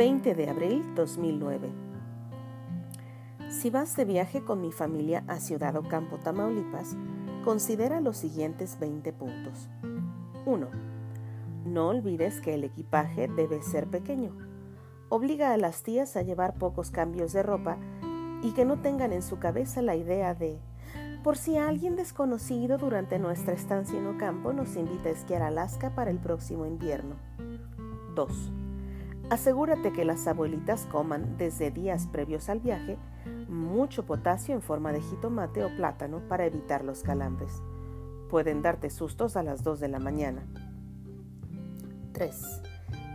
20 de abril 2009. Si vas de viaje con mi familia a Ciudad Ocampo, Tamaulipas, considera los siguientes 20 puntos. 1. No olvides que el equipaje debe ser pequeño. Obliga a las tías a llevar pocos cambios de ropa y que no tengan en su cabeza la idea de por si alguien desconocido durante nuestra estancia en Ocampo nos invita a esquiar Alaska para el próximo invierno. 2. Asegúrate que las abuelitas coman desde días previos al viaje mucho potasio en forma de jitomate o plátano para evitar los calambres. Pueden darte sustos a las 2 de la mañana. 3.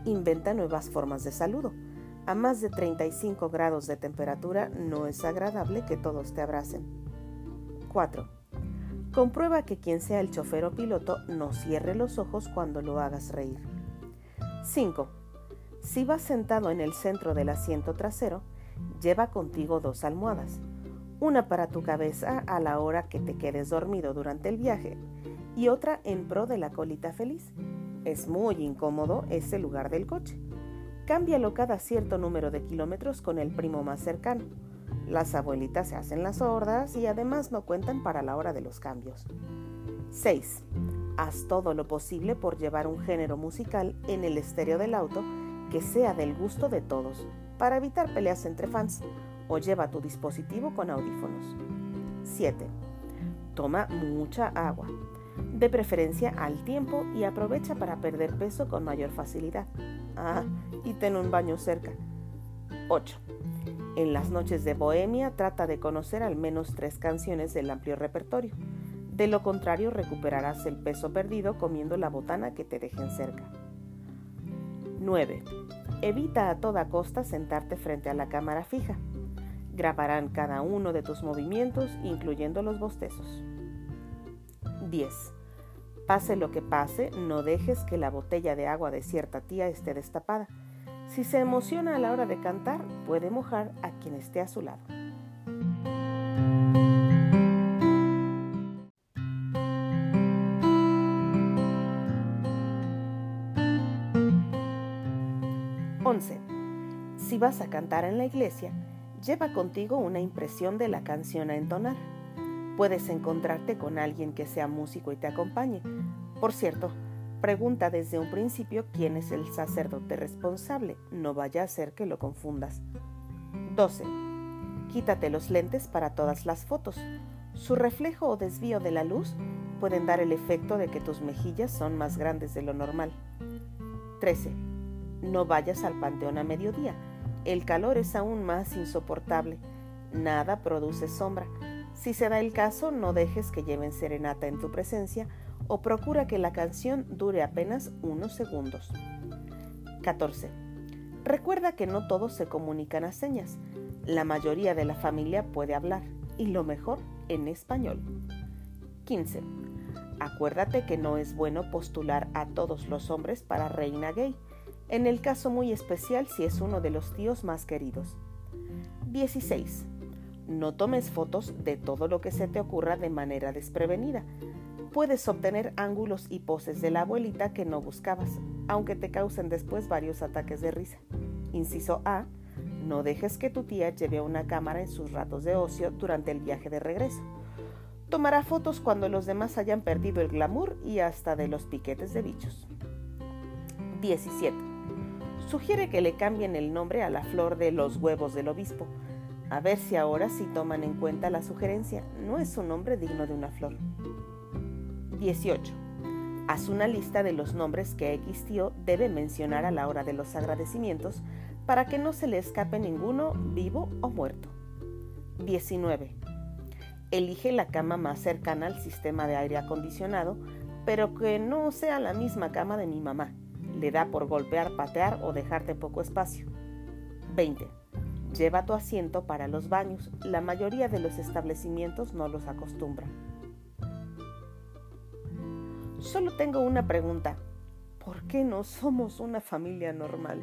Inventa nuevas formas de saludo. A más de 35 grados de temperatura no es agradable que todos te abracen. 4. Comprueba que quien sea el chofer o piloto no cierre los ojos cuando lo hagas reír. 5. Si vas sentado en el centro del asiento trasero, lleva contigo dos almohadas, una para tu cabeza a la hora que te quedes dormido durante el viaje y otra en pro de la colita feliz. Es muy incómodo ese lugar del coche. Cámbialo cada cierto número de kilómetros con el primo más cercano las abuelitas se hacen las sordas y además no cuentan para la hora de los cambios. 6. Haz todo lo posible por llevar un género musical en el estéreo del auto que sea del gusto de todos, para evitar peleas entre fans, o lleva tu dispositivo con audífonos. 7. Toma mucha agua, de preferencia al tiempo y aprovecha para perder peso con mayor facilidad. Ah, y ten un baño cerca. 8. En las noches de Bohemia trata de conocer al menos tres canciones del amplio repertorio. De lo contrario, recuperarás el peso perdido comiendo la botana que te dejen cerca. 9. Evita a toda costa sentarte frente a la cámara fija. Grabarán cada uno de tus movimientos, incluyendo los bostezos. 10. Pase lo que pase, no dejes que la botella de agua de cierta tía esté destapada si se emociona a la hora de cantar, puede mojar a quien esté a su lado. Si vas a cantar en la iglesia, lleva contigo una impresión de la canción a entonar. Puedes encontrarte con alguien que sea músico y te acompañe. Por cierto, Pregunta desde un principio quién es el sacerdote responsable, no vaya a ser que lo confundas. 12. Quítate los lentes para todas las fotos. Su reflejo o desvío de la luz pueden dar el efecto de que tus mejillas son más grandes de lo normal. 13. No vayas al panteón a mediodía. El calor es aún más insoportable. Nada produce sombra. Si se da el caso, no dejes que lleven serenata en tu presencia o procura que la canción dure apenas unos segundos. 14. Recuerda que no todos se comunican a señas. La mayoría de la familia puede hablar y lo mejor en español. 15. Acuérdate que no es bueno postular a todos los hombres para reina gay, en el caso muy especial si es uno de los tíos más queridos. 16. No tomes fotos de todo lo que se te ocurra de manera desprevenida, puedes obtener ángulos y poses de la abuelita que no buscabas, aunque te causen después varios ataques de risa. Inciso A. No dejes que tu tía lleve una cámara en sus ratos de ocio durante el viaje de regreso. Tomará fotos cuando los demás hayan perdido el glamour y hasta de los piquetes de bichos. 17. Sugiere que le cambien el nombre a la flor de los huevos del obispo. A ver si ahora sí toman en cuenta la sugerencia. No es un nombre digno de una flor. 18. Haz una lista de los nombres que X tío debe mencionar a la hora de los agradecimientos para que no se le escape ninguno vivo o muerto. 19. Elige la cama más cercana al sistema de aire acondicionado, pero que no sea la misma cama de mi mamá. Le da por golpear, patear o dejarte poco espacio. 20. Lleva tu asiento para los baños. La mayoría de los establecimientos no los acostumbran. Solo tengo una pregunta. ¿Por qué no somos una familia normal?